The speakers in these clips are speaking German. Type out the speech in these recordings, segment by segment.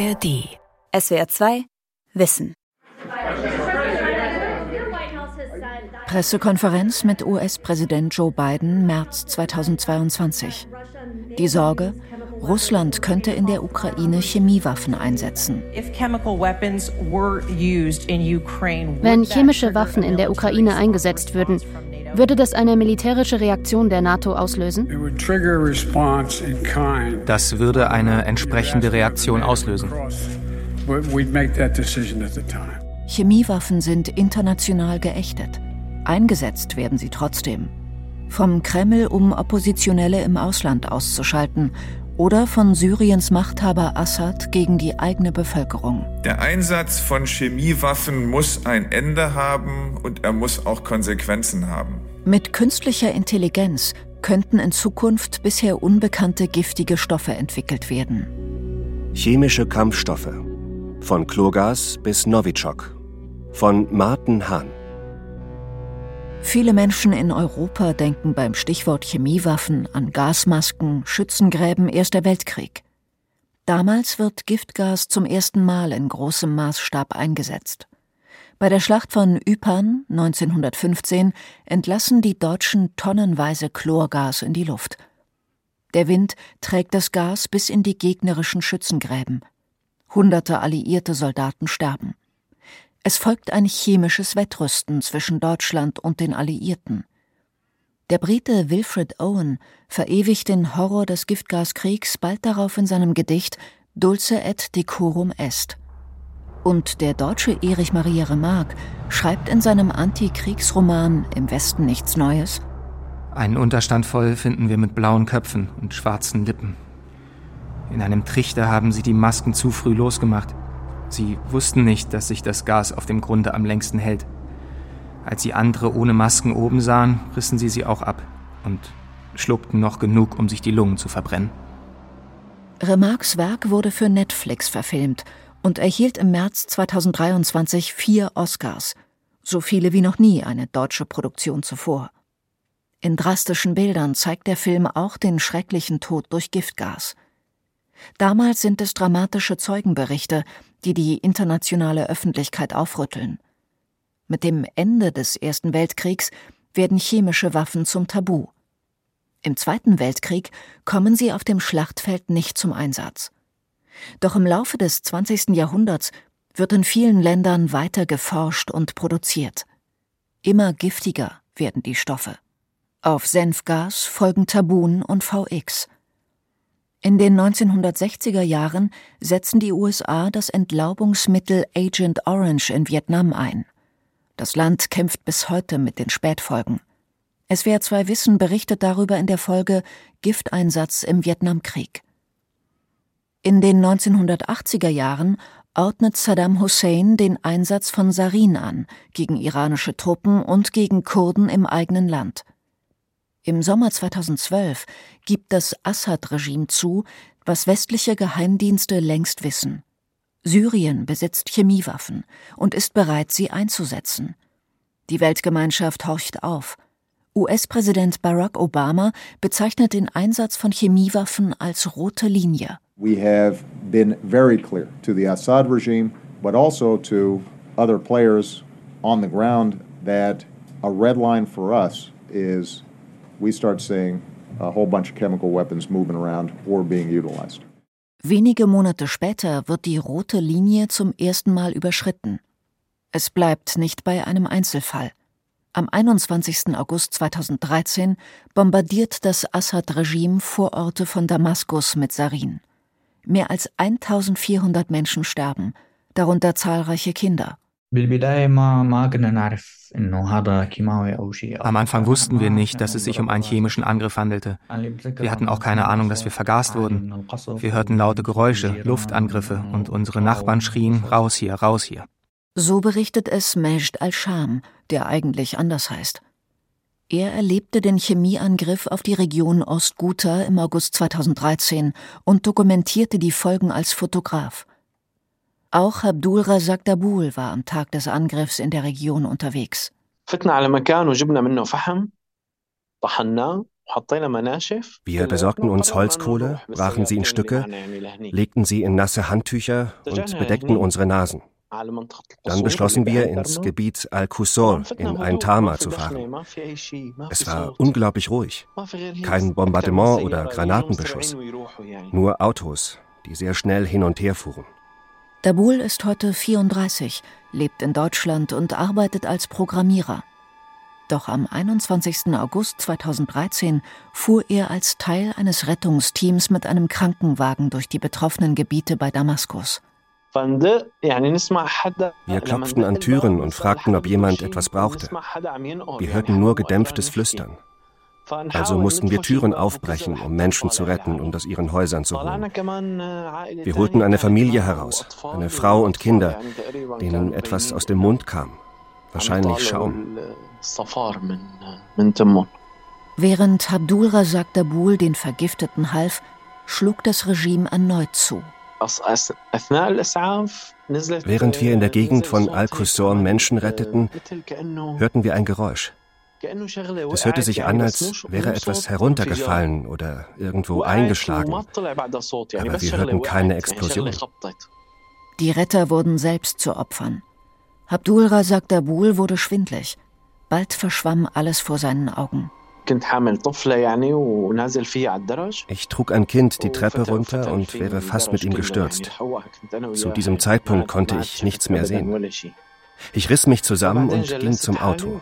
ARD. SWR 2 Wissen. Pressekonferenz mit US-Präsident Joe Biden März 2022. Die Sorge, Russland könnte in der Ukraine Chemiewaffen einsetzen. Wenn chemische Waffen in der Ukraine eingesetzt würden, würde das eine militärische Reaktion der NATO auslösen? Das würde eine entsprechende Reaktion auslösen. Chemiewaffen sind international geächtet. Eingesetzt werden sie trotzdem. Vom Kreml, um Oppositionelle im Ausland auszuschalten oder von Syriens Machthaber Assad gegen die eigene Bevölkerung. Der Einsatz von Chemiewaffen muss ein Ende haben und er muss auch Konsequenzen haben. Mit künstlicher Intelligenz könnten in Zukunft bisher unbekannte giftige Stoffe entwickelt werden. Chemische Kampfstoffe. Von Chlorgas bis Novichok. Von Martin Hahn. Viele Menschen in Europa denken beim Stichwort Chemiewaffen an Gasmasken, Schützengräben Erster Weltkrieg. Damals wird Giftgas zum ersten Mal in großem Maßstab eingesetzt. Bei der Schlacht von Ypern 1915 entlassen die Deutschen tonnenweise Chlorgas in die Luft. Der Wind trägt das Gas bis in die gegnerischen Schützengräben. Hunderte alliierte Soldaten sterben. Es folgt ein chemisches Wettrüsten zwischen Deutschland und den Alliierten. Der Brite Wilfred Owen verewigt den Horror des Giftgaskriegs bald darauf in seinem Gedicht Dulce et decorum est. Und der deutsche Erich Maria Remarque schreibt in seinem Antikriegsroman Im Westen nichts Neues Einen Unterstand voll finden wir mit blauen Köpfen und schwarzen Lippen. In einem Trichter haben sie die Masken zu früh losgemacht. Sie wussten nicht, dass sich das Gas auf dem Grunde am längsten hält. Als sie andere ohne Masken oben sahen, rissen sie sie auch ab und schluckten noch genug, um sich die Lungen zu verbrennen. Remarques Werk wurde für Netflix verfilmt und erhielt im März 2023 vier Oscars, so viele wie noch nie eine deutsche Produktion zuvor. In drastischen Bildern zeigt der Film auch den schrecklichen Tod durch Giftgas. Damals sind es dramatische Zeugenberichte, die die internationale Öffentlichkeit aufrütteln. Mit dem Ende des Ersten Weltkriegs werden chemische Waffen zum Tabu. Im Zweiten Weltkrieg kommen sie auf dem Schlachtfeld nicht zum Einsatz. Doch im Laufe des 20. Jahrhunderts wird in vielen Ländern weiter geforscht und produziert. Immer giftiger werden die Stoffe. Auf Senfgas folgen Tabun und VX. In den 1960er Jahren setzen die USA das Entlaubungsmittel Agent Orange in Vietnam ein. Das Land kämpft bis heute mit den Spätfolgen. SWR 2 Wissen berichtet darüber in der Folge Gifteinsatz im Vietnamkrieg. In den 1980er Jahren ordnet Saddam Hussein den Einsatz von Sarin an gegen iranische Truppen und gegen Kurden im eigenen Land. Im Sommer 2012 gibt das Assad-Regime zu, was westliche Geheimdienste längst wissen. Syrien besitzt Chemiewaffen und ist bereit, sie einzusetzen. Die Weltgemeinschaft horcht auf. US-Präsident Barack Obama bezeichnet den Einsatz von Chemiewaffen als rote Linie. We have been very clear to the Assad regime, but also to other players on the ground that a red line for us is we start seeing a whole bunch of chemical weapons moving around or being utilized. Wenige Monate später wird die rote Linie zum ersten Mal überschritten. Es bleibt nicht bei einem Einzelfall. Am 21. August 2013 bombardiert das Assad-Regime Vororte von Damaskus mit Sarin. Mehr als 1400 Menschen sterben, darunter zahlreiche Kinder. Am Anfang wussten wir nicht, dass es sich um einen chemischen Angriff handelte. Wir hatten auch keine Ahnung, dass wir vergast wurden. Wir hörten laute Geräusche, Luftangriffe und unsere Nachbarn schrien, raus hier, raus hier. So berichtet es Majd al-Sham, der eigentlich anders heißt. Er erlebte den Chemieangriff auf die Region Ostguta im August 2013 und dokumentierte die Folgen als Fotograf. Auch Abdul Razak Dabul war am Tag des Angriffs in der Region unterwegs. Wir besorgten uns Holzkohle, brachen sie in Stücke, legten sie in nasse Handtücher und bedeckten unsere Nasen. Dann beschlossen wir, ins Gebiet Al-Qusor in ein Tama zu fahren. Es war unglaublich ruhig. Kein Bombardement oder Granatenbeschuss. Nur Autos, die sehr schnell hin und her fuhren. Dabul ist heute 34, lebt in Deutschland und arbeitet als Programmierer. Doch am 21. August 2013 fuhr er als Teil eines Rettungsteams mit einem Krankenwagen durch die betroffenen Gebiete bei Damaskus. Wir klopften an Türen und fragten, ob jemand etwas brauchte. Wir hörten nur gedämpftes Flüstern. Also mussten wir Türen aufbrechen, um Menschen zu retten und aus ihren Häusern zu holen. Wir holten eine Familie heraus, eine Frau und Kinder, denen etwas aus dem Mund kam. Wahrscheinlich Schaum. Während Abdul Razak Dabul den Vergifteten half, schlug das Regime erneut zu. Während wir in der Gegend von Al-Qusor Menschen retteten, hörten wir ein Geräusch. Es hörte sich an, als wäre etwas heruntergefallen oder irgendwo eingeschlagen. Aber wir hörten keine Explosion. Die Retter wurden selbst zu Opfern. Abdul Razak Dabul wurde schwindlig. Bald verschwamm alles vor seinen Augen. Ich trug ein Kind die Treppe runter und wäre fast mit ihm gestürzt. Zu diesem Zeitpunkt konnte ich nichts mehr sehen. Ich riss mich zusammen und ging zum Auto.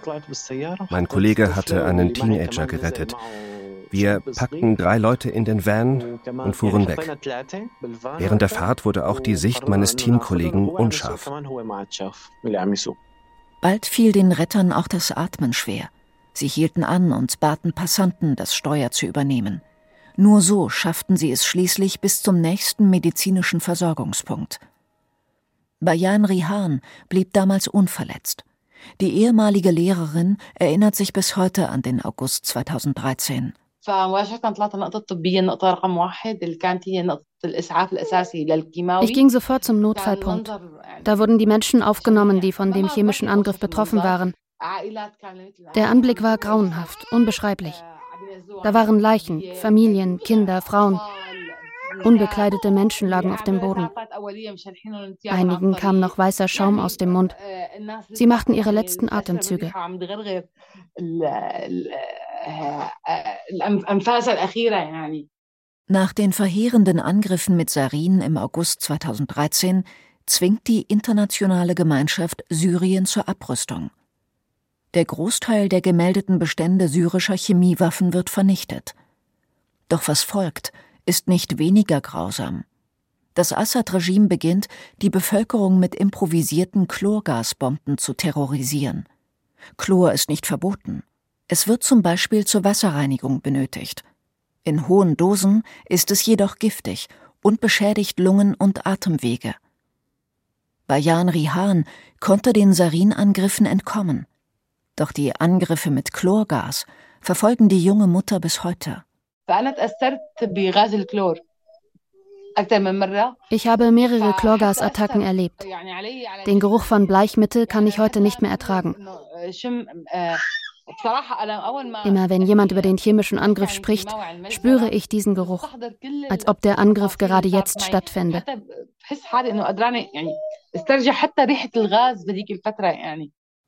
Mein Kollege hatte einen Teenager gerettet. Wir packten drei Leute in den Van und fuhren weg. Während der Fahrt wurde auch die Sicht meines Teamkollegen unscharf. Bald fiel den Rettern auch das Atmen schwer. Sie hielten an und baten Passanten, das Steuer zu übernehmen. Nur so schafften sie es schließlich bis zum nächsten medizinischen Versorgungspunkt. Bayan Rihan blieb damals unverletzt. Die ehemalige Lehrerin erinnert sich bis heute an den August 2013. Ich ging sofort zum Notfallpunkt. Da wurden die Menschen aufgenommen, die von dem chemischen Angriff betroffen waren. Der Anblick war grauenhaft, unbeschreiblich. Da waren Leichen, Familien, Kinder, Frauen. Unbekleidete Menschen lagen auf dem Boden. Einigen kam noch weißer Schaum aus dem Mund. Sie machten ihre letzten Atemzüge. Nach den verheerenden Angriffen mit Sarin im August 2013 zwingt die internationale Gemeinschaft Syrien zur Abrüstung. Der Großteil der gemeldeten Bestände syrischer Chemiewaffen wird vernichtet. Doch was folgt, ist nicht weniger grausam. Das Assad-Regime beginnt, die Bevölkerung mit improvisierten Chlorgasbomben zu terrorisieren. Chlor ist nicht verboten. Es wird zum Beispiel zur Wasserreinigung benötigt. In hohen Dosen ist es jedoch giftig und beschädigt Lungen und Atemwege. Bayan Rihan konnte den Sarin-Angriffen entkommen. Doch die Angriffe mit Chlorgas verfolgen die junge Mutter bis heute. Ich habe mehrere Chlorgasattacken erlebt. Den Geruch von Bleichmittel kann ich heute nicht mehr ertragen. Immer wenn jemand über den chemischen Angriff spricht, spüre ich diesen Geruch, als ob der Angriff gerade jetzt stattfände.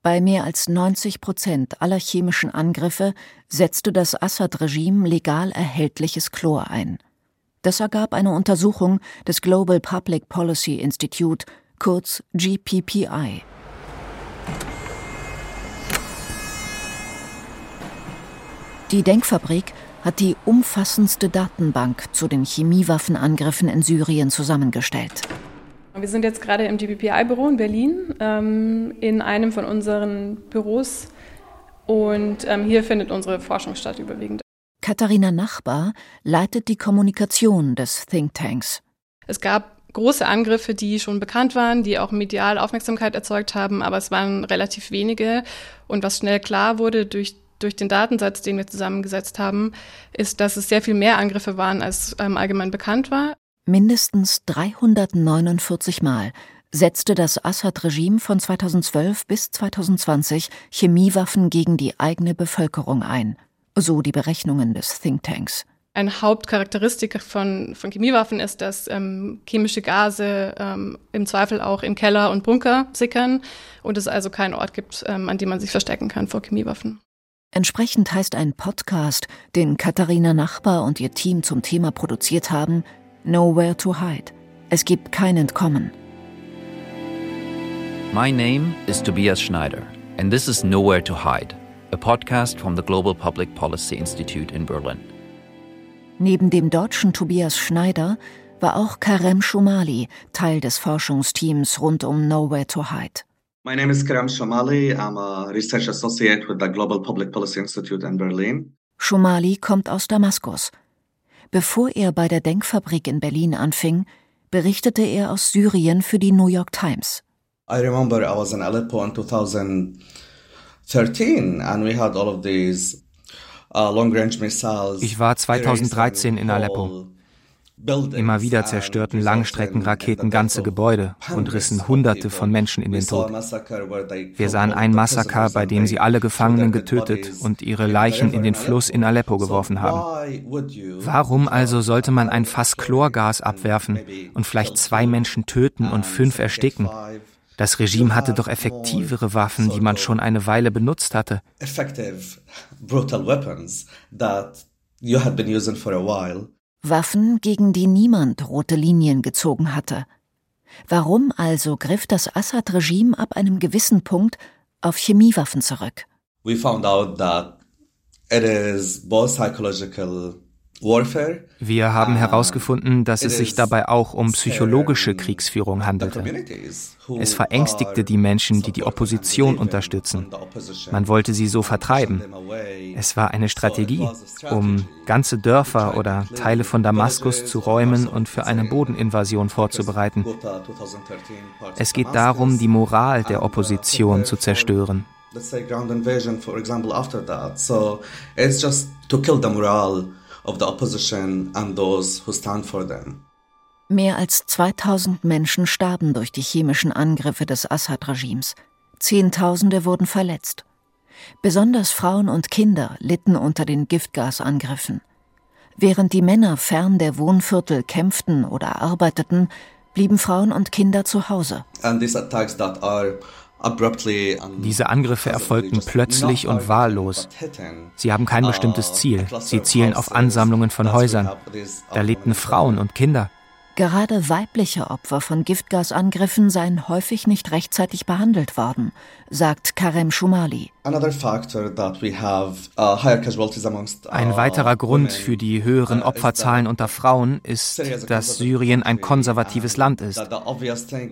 Bei mehr als 90 Prozent aller chemischen Angriffe setzte das Assad-Regime legal erhältliches Chlor ein. Das ergab eine Untersuchung des Global Public Policy Institute, kurz GPPI. Die Denkfabrik hat die umfassendste Datenbank zu den Chemiewaffenangriffen in Syrien zusammengestellt. Wir sind jetzt gerade im GPPI-Büro in Berlin, ähm, in einem von unseren Büros. Und ähm, hier findet unsere Forschung statt überwiegend. Katharina Nachbar leitet die Kommunikation des Thinktanks. Es gab große Angriffe, die schon bekannt waren, die auch medial Aufmerksamkeit erzeugt haben, aber es waren relativ wenige. Und was schnell klar wurde durch, durch den Datensatz, den wir zusammengesetzt haben, ist, dass es sehr viel mehr Angriffe waren, als ähm, allgemein bekannt war. Mindestens 349 Mal setzte das Assad-Regime von 2012 bis 2020 Chemiewaffen gegen die eigene Bevölkerung ein, so die Berechnungen des Thinktanks. Eine Hauptcharakteristik von, von Chemiewaffen ist, dass ähm, chemische Gase ähm, im Zweifel auch in Keller und Bunker sickern und es also keinen Ort gibt, ähm, an dem man sich verstecken kann vor Chemiewaffen. Entsprechend heißt ein Podcast, den Katharina Nachbar und ihr Team zum Thema produziert haben, Nowhere to Hide. Es gibt kein Entkommen. My name is Tobias Schneider, and this is Nowhere to Hide, a podcast from the Global Public Policy Institute in Berlin. Neben dem deutschen Tobias Schneider war auch Karem Shumali Teil des Forschungsteams rund um Nowhere to Hide. My name is Karam Shumali. I'm a research associate with the Global Public Policy Institute in Berlin. Shumali kommt aus Damaskus. Bevor er bei der Denkfabrik in Berlin anfing, berichtete er aus Syrien für die New York Times. I remember I was in Aleppo in 2013 and we had all of these Uh, ich war 2013 in Aleppo. Immer wieder zerstörten Langstreckenraketen ganze Gebäude und rissen Hunderte von Menschen in den Tod. Wir sahen ein Massaker, bei dem sie alle Gefangenen getötet und ihre Leichen in den Fluss in Aleppo geworfen haben. Warum also sollte man ein Fass Chlorgas abwerfen und vielleicht zwei Menschen töten und fünf ersticken? Das Regime hatte doch effektivere Waffen, die man schon eine Weile benutzt hatte. Waffen, gegen die niemand rote Linien gezogen hatte. Warum also griff das Assad-Regime ab einem gewissen Punkt auf Chemiewaffen zurück? We found out that it is both psychological wir haben herausgefunden, dass es sich dabei auch um psychologische Kriegsführung handelte. Es verängstigte die Menschen, die die Opposition unterstützen. Man wollte sie so vertreiben. Es war eine Strategie, um ganze Dörfer oder Teile von Damaskus zu räumen und für eine Bodeninvasion vorzubereiten. Es geht darum, die Moral der Opposition zu zerstören. Let's say ground invasion, for example, after that. So it's just to kill the morale of the opposition and those who stand for them. Mehr als 2000 Menschen starben durch die chemischen Angriffe des Assad-Regimes. Zehntausende wurden verletzt. Besonders Frauen und Kinder litten unter den Giftgasangriffen. Während die Männer fern der Wohnviertel kämpften oder arbeiteten, blieben Frauen und Kinder zu Hause. And these attacks that are diese Angriffe erfolgten plötzlich und wahllos. Sie haben kein bestimmtes Ziel. Sie zielen auf Ansammlungen von Häusern. Da lebten Frauen und Kinder. Gerade weibliche Opfer von Giftgasangriffen seien häufig nicht rechtzeitig behandelt worden, sagt Karem Shumali. Uh, Ein weiterer Grund für die höheren uh, Opferzahlen unter Frauen ist, dass Syrien ein konservatives Land ist.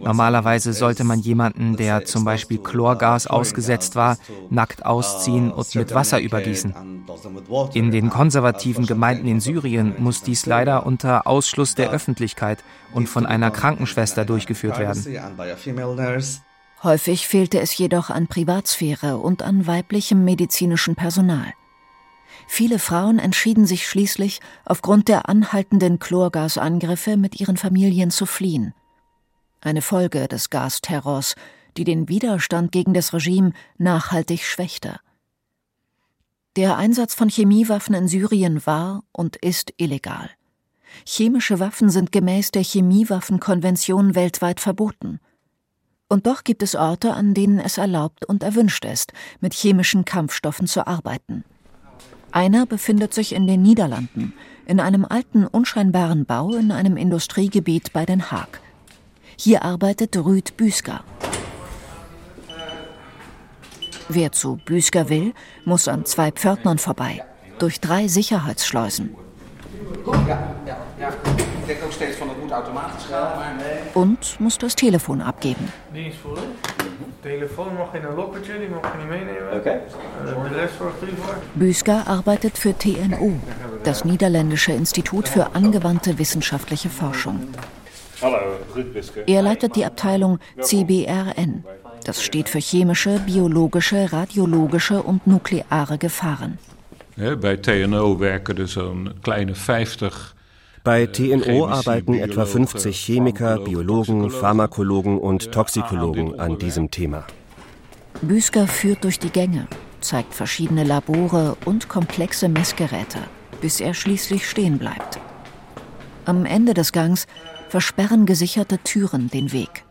Normalerweise sollte man jemanden, der zum Beispiel Chlorgas ausgesetzt war, nackt ausziehen uh, und mit Wasser übergießen. In den konservativen Gemeinden in Syrien muss dies leider unter Ausschluss der Öffentlichkeit und von einer Krankenschwester durchgeführt werden. Häufig fehlte es jedoch an Privatsphäre und an weiblichem medizinischen Personal. Viele Frauen entschieden sich schließlich, aufgrund der anhaltenden Chlorgasangriffe mit ihren Familien zu fliehen. Eine Folge des Gasterrors, die den Widerstand gegen das Regime nachhaltig schwächte. Der Einsatz von Chemiewaffen in Syrien war und ist illegal. Chemische Waffen sind gemäß der Chemiewaffenkonvention weltweit verboten. Und doch gibt es Orte, an denen es erlaubt und erwünscht ist, mit chemischen Kampfstoffen zu arbeiten. Einer befindet sich in den Niederlanden, in einem alten, unscheinbaren Bau in einem Industriegebiet bei Den Haag. Hier arbeitet Rüd Büsker. Wer zu Büsker will, muss an zwei Pförtnern vorbei, durch drei Sicherheitsschleusen. Ja, ja, ja. Ich denke van het moet automatisch gaan. Maar nee. Und muss das Telefon abgeben. Die. Telefon mag in ein Lockertje, die mag je nicht meenemen. Okay. De rest sorgt voor. Büsker arbeitet für TNO, das niederländische Institut für angewandte wissenschaftliche Forschung. Hallo, Er leitet die Abteilung CBRN. Das steht für chemische, biologische, radiologische und nukleare Gefahren. Bei TNO werken er zo'n kleine 50 bei TNO arbeiten etwa 50 Chemiker, Biologen, Pharmakologen und Toxikologen an diesem Thema. Büsker führt durch die Gänge. zeigt verschiedene Labore und komplexe Messgeräte, bis er schließlich stehen bleibt. Am Ende des Gangs versperren gesicherte Türen den Weg.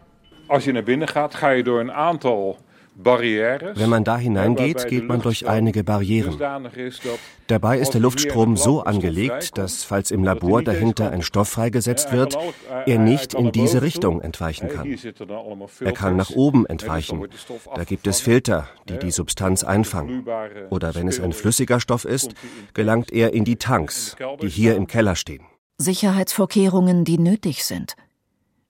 Als je naar binnen gaat, ga je door een aantal wenn man da hineingeht, geht man durch einige Barrieren. Dabei ist der Luftstrom so angelegt, dass, falls im Labor dahinter ein Stoff freigesetzt wird, er nicht in diese Richtung entweichen kann. Er kann nach oben entweichen. Da gibt es Filter, die die Substanz einfangen. Oder wenn es ein flüssiger Stoff ist, gelangt er in die Tanks, die hier im Keller stehen. Sicherheitsvorkehrungen, die nötig sind.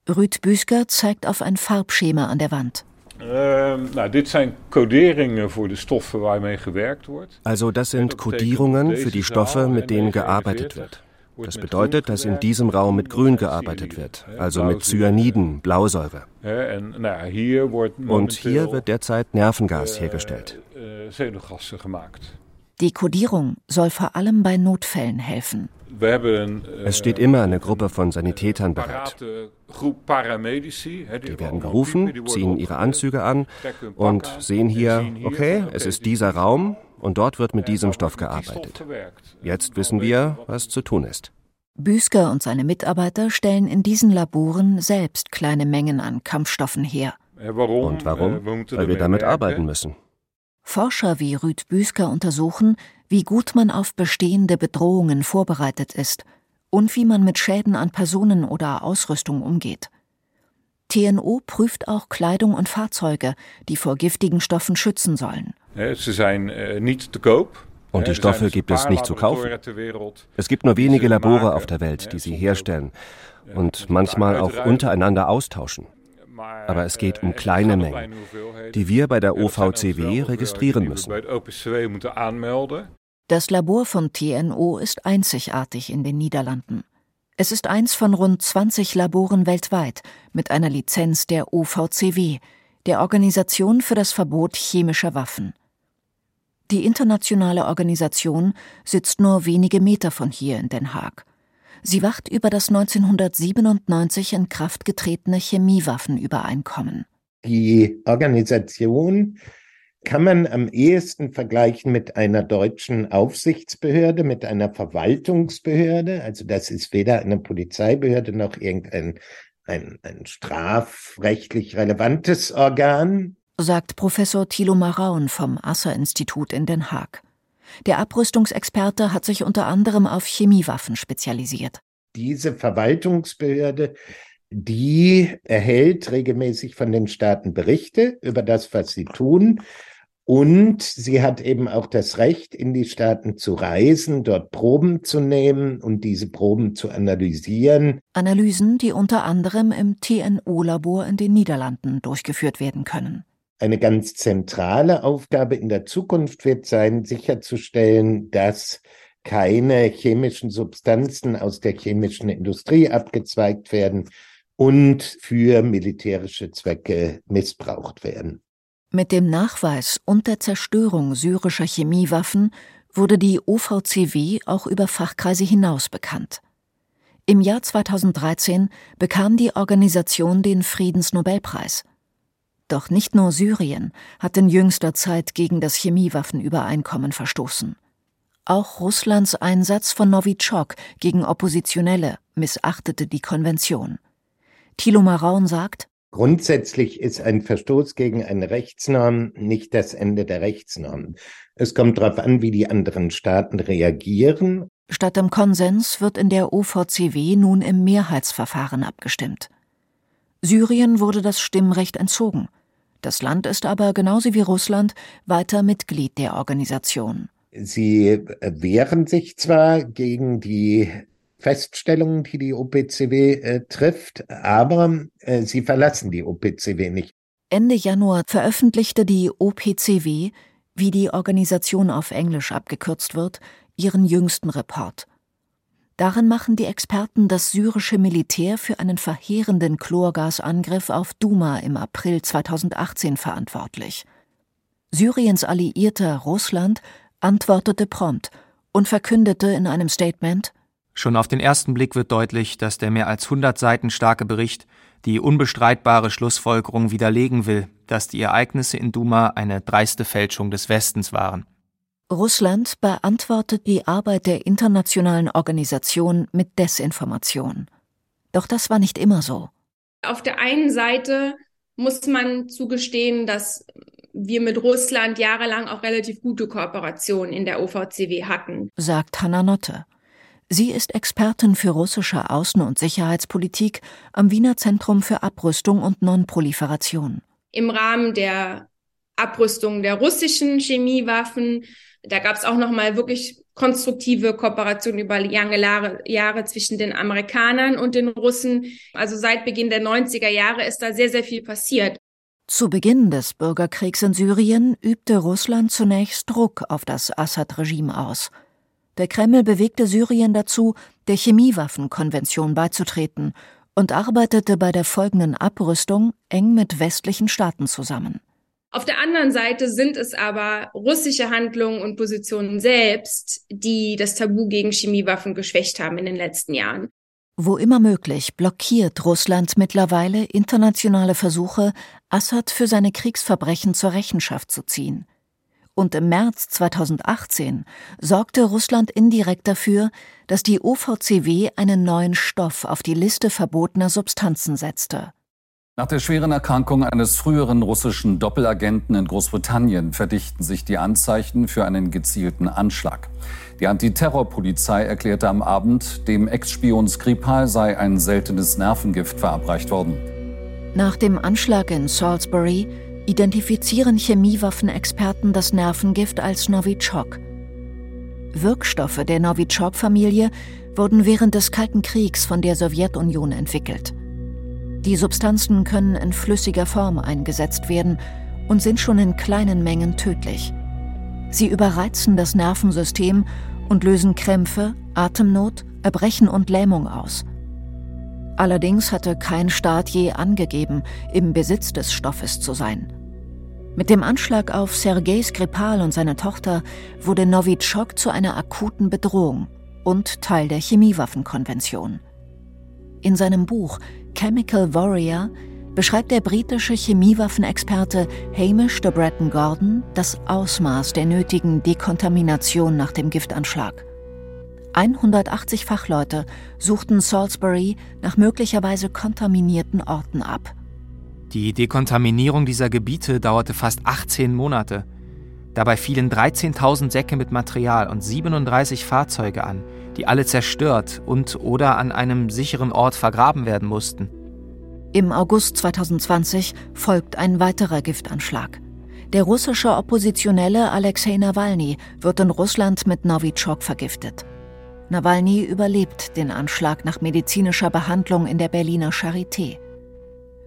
Rüd Büsker zeigt auf ein Farbschema an der Wand. Nou, dit zijn coderingen voor de stoffen waarmee gewerkt wordt. Also das sind Kodierungen für die Stoffe, mit denen gearbeitet wird. Das bedeutet, dass in diesem Raum mit Grün gearbeitet wird, also mit Cyaniden, Blausäure. Und hier wird derzeit Nervengas hergestellt. Die Kodierung soll vor allem bei Notfällen helfen. Es steht immer eine Gruppe von Sanitätern bereit. Die werden gerufen, ziehen ihre Anzüge an und sehen hier, okay, es ist dieser Raum und dort wird mit diesem Stoff gearbeitet. Jetzt wissen wir, was zu tun ist. Büsker und seine Mitarbeiter stellen in diesen Laboren selbst kleine Mengen an Kampfstoffen her. Und warum? Weil wir damit arbeiten müssen. Forscher wie Rüd Büsker untersuchen, wie gut man auf bestehende Bedrohungen vorbereitet ist und wie man mit Schäden an Personen oder Ausrüstung umgeht. TNO prüft auch Kleidung und Fahrzeuge, die vor giftigen Stoffen schützen sollen. Sie sind äh, nicht zu Coop. Und die Stoffe gibt es nicht zu kaufen. Es gibt nur wenige Labore auf der Welt, die sie herstellen und manchmal auch untereinander austauschen. Aber es geht um kleine Mengen, die wir bei der OVCW registrieren müssen. Das Labor von TNO ist einzigartig in den Niederlanden. Es ist eins von rund 20 Laboren weltweit mit einer Lizenz der OVCW, der Organisation für das Verbot chemischer Waffen. Die internationale Organisation sitzt nur wenige Meter von hier in Den Haag. Sie wacht über das 1997 in Kraft getretene Chemiewaffenübereinkommen. Die Organisation kann man am ehesten vergleichen mit einer deutschen Aufsichtsbehörde, mit einer Verwaltungsbehörde. Also das ist weder eine Polizeibehörde noch irgendein ein, ein strafrechtlich relevantes Organ. Sagt Professor Thilo Maraun vom Asser-Institut in Den Haag. Der Abrüstungsexperte hat sich unter anderem auf Chemiewaffen spezialisiert. Diese Verwaltungsbehörde die erhält regelmäßig von den Staaten Berichte über das, was sie tun. Und sie hat eben auch das Recht, in die Staaten zu reisen, dort Proben zu nehmen und diese Proben zu analysieren. Analysen, die unter anderem im TNO-Labor in den Niederlanden durchgeführt werden können. Eine ganz zentrale Aufgabe in der Zukunft wird sein, sicherzustellen, dass keine chemischen Substanzen aus der chemischen Industrie abgezweigt werden und für militärische Zwecke missbraucht werden. Mit dem Nachweis und der Zerstörung syrischer Chemiewaffen wurde die OVCW auch über Fachkreise hinaus bekannt. Im Jahr 2013 bekam die Organisation den Friedensnobelpreis. Doch nicht nur Syrien hat in jüngster Zeit gegen das Chemiewaffenübereinkommen verstoßen. Auch Russlands Einsatz von Novichok gegen Oppositionelle missachtete die Konvention. Thilo Maraun sagt, Grundsätzlich ist ein Verstoß gegen eine Rechtsnorm nicht das Ende der Rechtsnorm. Es kommt darauf an, wie die anderen Staaten reagieren. Statt im Konsens wird in der OVCW nun im Mehrheitsverfahren abgestimmt. Syrien wurde das Stimmrecht entzogen. Das Land ist aber genauso wie Russland weiter Mitglied der Organisation. Sie wehren sich zwar gegen die Feststellungen, die die OPCW äh, trifft, aber äh, sie verlassen die OPCW nicht. Ende Januar veröffentlichte die OPCW, wie die Organisation auf Englisch abgekürzt wird, ihren jüngsten Report. Darin machen die Experten das syrische Militär für einen verheerenden Chlorgasangriff auf Duma im April 2018 verantwortlich. Syriens Alliierter Russland antwortete prompt und verkündete in einem Statement Schon auf den ersten Blick wird deutlich, dass der mehr als 100 Seiten starke Bericht die unbestreitbare Schlussfolgerung widerlegen will, dass die Ereignisse in Duma eine dreiste Fälschung des Westens waren. Russland beantwortet die Arbeit der internationalen Organisation mit Desinformation. Doch das war nicht immer so. Auf der einen Seite muss man zugestehen, dass wir mit Russland jahrelang auch relativ gute Kooperationen in der OVCW hatten, sagt Hanna Notte. Sie ist Expertin für russische Außen- und Sicherheitspolitik am Wiener Zentrum für Abrüstung und Nonproliferation. Im Rahmen der Abrüstung der russischen Chemiewaffen, da gab es auch noch mal wirklich konstruktive Kooperation über lange Jahre zwischen den Amerikanern und den Russen. Also seit Beginn der 90er Jahre ist da sehr, sehr viel passiert. Zu Beginn des Bürgerkriegs in Syrien übte Russland zunächst Druck auf das Assad-Regime aus. Der Kreml bewegte Syrien dazu, der Chemiewaffenkonvention beizutreten und arbeitete bei der folgenden Abrüstung eng mit westlichen Staaten zusammen. Auf der anderen Seite sind es aber russische Handlungen und Positionen selbst, die das Tabu gegen Chemiewaffen geschwächt haben in den letzten Jahren. Wo immer möglich blockiert Russland mittlerweile internationale Versuche, Assad für seine Kriegsverbrechen zur Rechenschaft zu ziehen. Und im März 2018 sorgte Russland indirekt dafür, dass die OVCW einen neuen Stoff auf die Liste verbotener Substanzen setzte. Nach der schweren Erkrankung eines früheren russischen Doppelagenten in Großbritannien verdichten sich die Anzeichen für einen gezielten Anschlag. Die Antiterrorpolizei erklärte am Abend, dem Ex-Spion Skripal sei ein seltenes Nervengift verabreicht worden. Nach dem Anschlag in Salisbury identifizieren Chemiewaffenexperten das Nervengift als Novichok. Wirkstoffe der Novichok-Familie wurden während des Kalten Kriegs von der Sowjetunion entwickelt. Die Substanzen können in flüssiger Form eingesetzt werden und sind schon in kleinen Mengen tödlich. Sie überreizen das Nervensystem und lösen Krämpfe, Atemnot, Erbrechen und Lähmung aus. Allerdings hatte kein Staat je angegeben, im Besitz des Stoffes zu sein. Mit dem Anschlag auf Sergei Skripal und seine Tochter wurde Novichok zu einer akuten Bedrohung und Teil der Chemiewaffenkonvention. In seinem Buch Chemical Warrior beschreibt der britische Chemiewaffenexperte Hamish de Bretton Gordon das Ausmaß der nötigen Dekontamination nach dem Giftanschlag. 180 Fachleute suchten Salisbury nach möglicherweise kontaminierten Orten ab. Die Dekontaminierung dieser Gebiete dauerte fast 18 Monate. Dabei fielen 13.000 Säcke mit Material und 37 Fahrzeuge an, die alle zerstört und oder an einem sicheren Ort vergraben werden mussten. Im August 2020 folgt ein weiterer Giftanschlag. Der russische Oppositionelle Alexei Nawalny wird in Russland mit Novichok vergiftet. Nawalny überlebt den Anschlag nach medizinischer Behandlung in der Berliner Charité.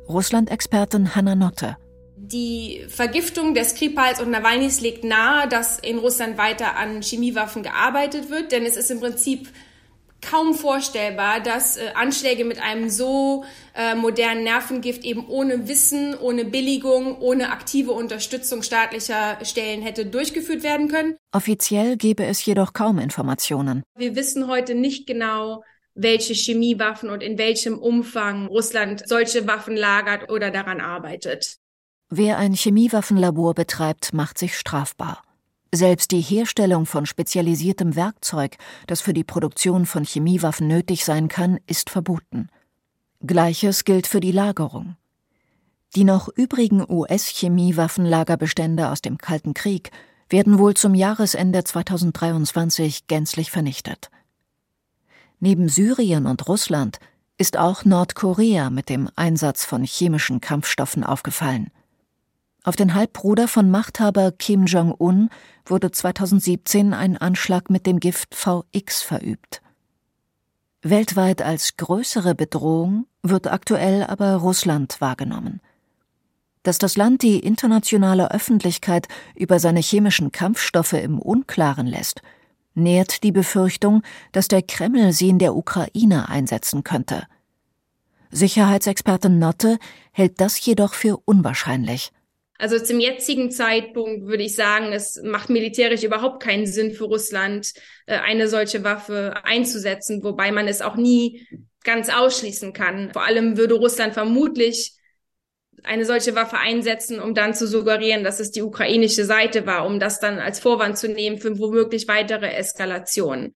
Russland-Expertin Hanna Notte. Die Vergiftung des Skripals und Nawalnys legt nahe, dass in Russland weiter an Chemiewaffen gearbeitet wird, denn es ist im Prinzip kaum vorstellbar, dass äh, Anschläge mit einem so äh, modernen Nervengift eben ohne Wissen, ohne Billigung, ohne aktive Unterstützung staatlicher Stellen hätte durchgeführt werden können. Offiziell gebe es jedoch kaum Informationen. Wir wissen heute nicht genau, welche Chemiewaffen und in welchem Umfang Russland solche Waffen lagert oder daran arbeitet. Wer ein Chemiewaffenlabor betreibt, macht sich strafbar. Selbst die Herstellung von spezialisiertem Werkzeug, das für die Produktion von Chemiewaffen nötig sein kann, ist verboten. Gleiches gilt für die Lagerung. Die noch übrigen US-Chemiewaffenlagerbestände aus dem Kalten Krieg werden wohl zum Jahresende 2023 gänzlich vernichtet. Neben Syrien und Russland ist auch Nordkorea mit dem Einsatz von chemischen Kampfstoffen aufgefallen. Auf den Halbbruder von Machthaber Kim Jong-un wurde 2017 ein Anschlag mit dem Gift VX verübt. Weltweit als größere Bedrohung wird aktuell aber Russland wahrgenommen. Dass das Land die internationale Öffentlichkeit über seine chemischen Kampfstoffe im Unklaren lässt, nährt die Befürchtung, dass der Kreml sie in der Ukraine einsetzen könnte. Sicherheitsexperte Notte hält das jedoch für unwahrscheinlich. Also zum jetzigen Zeitpunkt würde ich sagen, es macht militärisch überhaupt keinen Sinn für Russland, äh, eine solche Waffe einzusetzen, wobei man es auch nie ganz ausschließen kann. Vor allem würde Russland vermutlich eine solche Waffe einsetzen, um dann zu suggerieren, dass es die ukrainische Seite war, um das dann als Vorwand zu nehmen für womöglich weitere Eskalationen.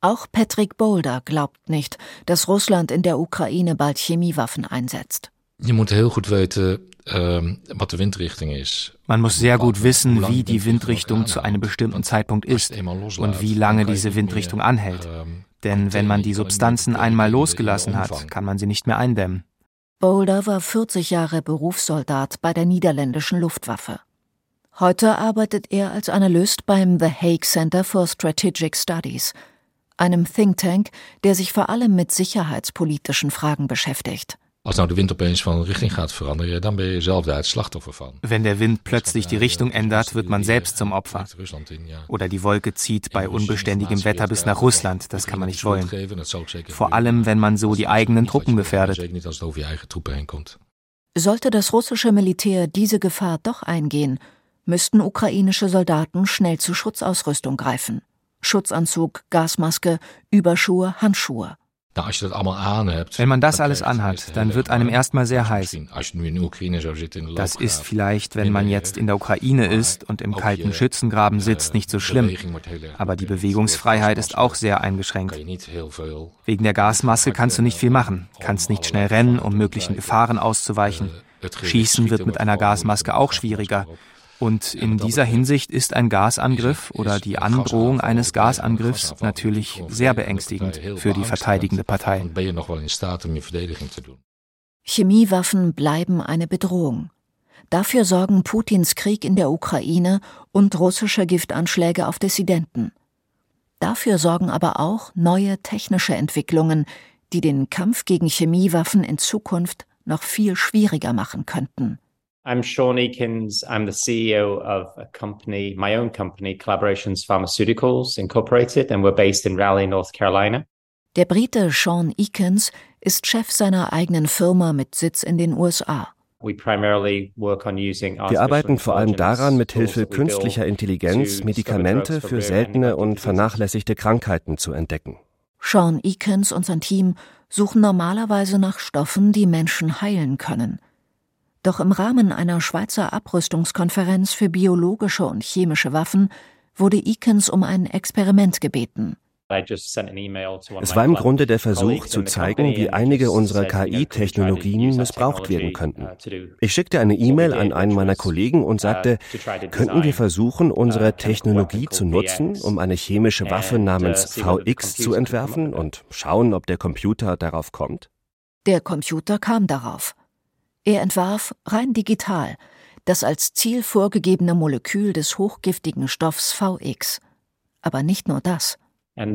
Auch Patrick Boulder glaubt nicht, dass Russland in der Ukraine bald Chemiewaffen einsetzt. Je moet heel goed weten ähm, was die Windrichtung ist. Man muss sehr gut wissen, wie die Windrichtung zu einem bestimmten Zeitpunkt ist und wie lange diese Windrichtung anhält. Ähm, Denn wenn man die Substanzen einmal losgelassen hat, kann man sie nicht mehr eindämmen. Boulder war 40 Jahre Berufssoldat bei der niederländischen Luftwaffe. Heute arbeitet er als Analyst beim The Hague Center for Strategic Studies, einem Think Tank, der sich vor allem mit sicherheitspolitischen Fragen beschäftigt. Als nou de wind opeens van Richtung gaat veranderen, dan ben je zelf daar het slachtoffer van. Wenn der Wind plötzlich die Richtung ändert, wird man selbst zum Opfer. Oder die Wolke zieht bei unbeständigem Wetter bis nach Russland, das kann man nicht wollen. Vor allem, wenn man so die eigenen Truppen gefährdet. Sollte das russische Militär diese Gefahr doch eingehen, müssten ukrainische Soldaten schnell zu Schutzausrüstung greifen. Schutzanzug, Gasmaske, Überschuhe, Handschuhe. Wenn man das alles anhat, dann wird einem erstmal sehr heiß. Das ist vielleicht, wenn man jetzt in der Ukraine ist und im kalten Schützengraben sitzt, nicht so schlimm. Aber die Bewegungsfreiheit ist auch sehr eingeschränkt. Wegen der Gasmaske kannst du nicht viel machen, kannst nicht schnell rennen, um möglichen Gefahren auszuweichen. Schießen wird mit einer Gasmaske auch schwieriger. Und in dieser Hinsicht ist ein Gasangriff oder die Androhung eines Gasangriffs natürlich sehr beängstigend für die verteidigende Partei. Chemiewaffen bleiben eine Bedrohung. Dafür sorgen Putins Krieg in der Ukraine und russische Giftanschläge auf Dissidenten. Dafür sorgen aber auch neue technische Entwicklungen, die den Kampf gegen Chemiewaffen in Zukunft noch viel schwieriger machen könnten. I'm Sean Eakins. I'm the CEO of a company, my own company, Collaborations Pharmaceuticals Incorporated, and we're based in Raleigh, North Carolina. Der Brite Sean Eakins ist Chef seiner eigenen Firma mit Sitz in den USA. Wir arbeiten vor allem daran, mit Hilfe künstlicher Intelligenz Medikamente für seltene und vernachlässigte Krankheiten zu entdecken. Sean Eakins und sein Team suchen normalerweise nach Stoffen, die Menschen heilen können – doch im Rahmen einer Schweizer Abrüstungskonferenz für biologische und chemische Waffen wurde Eakins um ein Experiment gebeten. Es war im Grunde der Versuch zu zeigen, wie einige unserer KI-Technologien missbraucht werden könnten. Ich schickte eine E-Mail an einen meiner Kollegen und sagte, könnten wir versuchen, unsere Technologie zu nutzen, um eine chemische Waffe namens VX zu entwerfen und schauen, ob der Computer darauf kommt? Der Computer kam darauf. Er entwarf rein digital das als Ziel vorgegebene Molekül des hochgiftigen Stoffs VX. Aber nicht nur das. Wir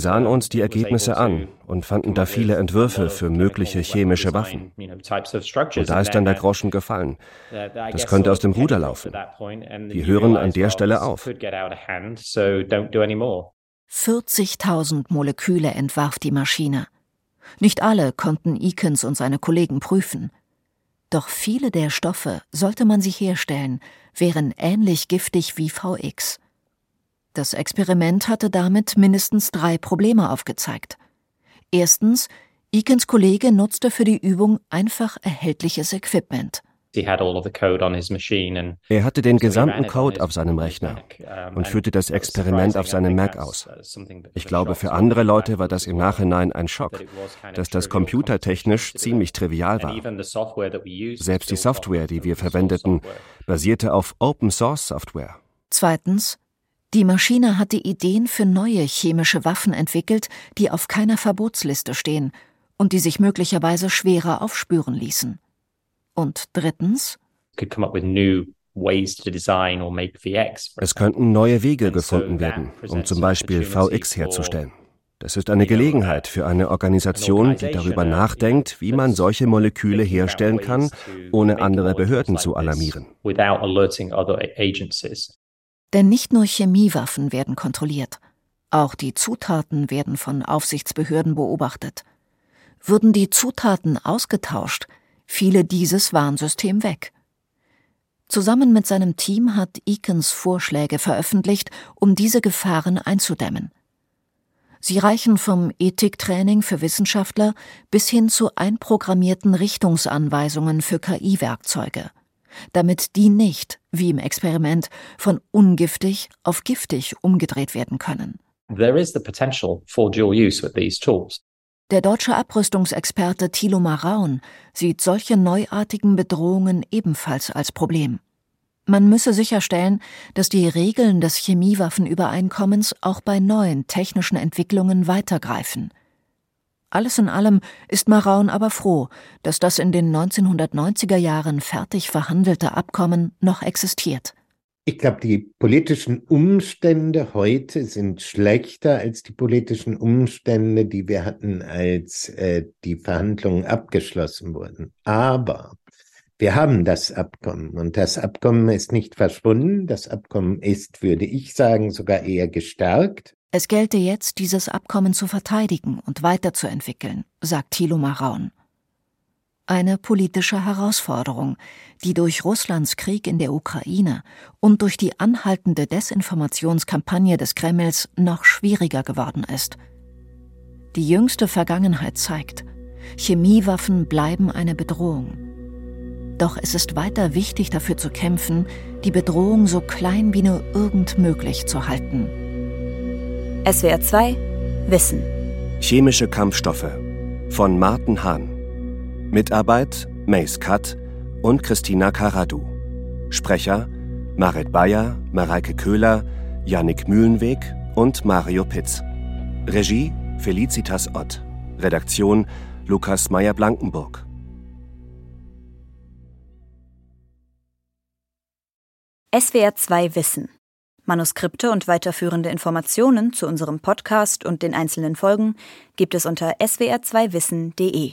sahen uns die Ergebnisse an und fanden da viele Entwürfe für mögliche chemische Waffen. Und da ist dann der Groschen gefallen. Das könnte aus dem Ruder laufen. Wir hören an der Stelle auf. 40.000 Moleküle entwarf die Maschine. Nicht alle konnten Eakins und seine Kollegen prüfen. Doch viele der Stoffe, sollte man sie herstellen, wären ähnlich giftig wie VX. Das Experiment hatte damit mindestens drei Probleme aufgezeigt. Erstens, Eakins Kollege nutzte für die Übung einfach erhältliches Equipment. Er hatte den gesamten Code auf seinem Rechner und führte das Experiment auf seinem Mac aus. Ich glaube, für andere Leute war das im Nachhinein ein Schock, dass das computertechnisch ziemlich trivial war. Selbst die Software, die wir verwendeten, basierte auf Open Source Software. Zweitens, die Maschine hatte Ideen für neue chemische Waffen entwickelt, die auf keiner Verbotsliste stehen und die sich möglicherweise schwerer aufspüren ließen. Und drittens, es könnten neue Wege gefunden werden, um zum Beispiel VX herzustellen. Das ist eine Gelegenheit für eine Organisation, die darüber nachdenkt, wie man solche Moleküle herstellen kann, ohne andere Behörden zu alarmieren. Denn nicht nur Chemiewaffen werden kontrolliert, auch die Zutaten werden von Aufsichtsbehörden beobachtet. Würden die Zutaten ausgetauscht, fiele dieses Warnsystem weg. Zusammen mit seinem Team hat Eakins Vorschläge veröffentlicht, um diese Gefahren einzudämmen. Sie reichen vom Ethiktraining für Wissenschaftler bis hin zu einprogrammierten Richtungsanweisungen für KI-Werkzeuge, damit die nicht, wie im Experiment, von ungiftig auf giftig umgedreht werden können. There is the potential for dual use with these tools. Der deutsche Abrüstungsexperte Thilo Maraun sieht solche neuartigen Bedrohungen ebenfalls als Problem. Man müsse sicherstellen, dass die Regeln des Chemiewaffenübereinkommens auch bei neuen technischen Entwicklungen weitergreifen. Alles in allem ist Maraun aber froh, dass das in den 1990er Jahren fertig verhandelte Abkommen noch existiert. Ich glaube, die politischen Umstände heute sind schlechter als die politischen Umstände, die wir hatten, als äh, die Verhandlungen abgeschlossen wurden. Aber wir haben das Abkommen und das Abkommen ist nicht verschwunden. Das Abkommen ist, würde ich sagen, sogar eher gestärkt. Es gelte jetzt, dieses Abkommen zu verteidigen und weiterzuentwickeln, sagt Thilo Maraun. Eine politische Herausforderung, die durch Russlands Krieg in der Ukraine und durch die anhaltende Desinformationskampagne des Kremls noch schwieriger geworden ist. Die jüngste Vergangenheit zeigt, Chemiewaffen bleiben eine Bedrohung. Doch es ist weiter wichtig dafür zu kämpfen, die Bedrohung so klein wie nur irgend möglich zu halten. SWR 2 Wissen Chemische Kampfstoffe von Martin Hahn Mitarbeit Mace Katt und Christina Karadu. Sprecher Marit Bayer, Mareike Köhler, Yannick Mühlenweg und Mario Pitz. Regie Felicitas Ott. Redaktion Lukas Meyer-Blankenburg. SWR 2 Wissen. Manuskripte und weiterführende Informationen zu unserem Podcast und den einzelnen Folgen gibt es unter swr2wissen.de.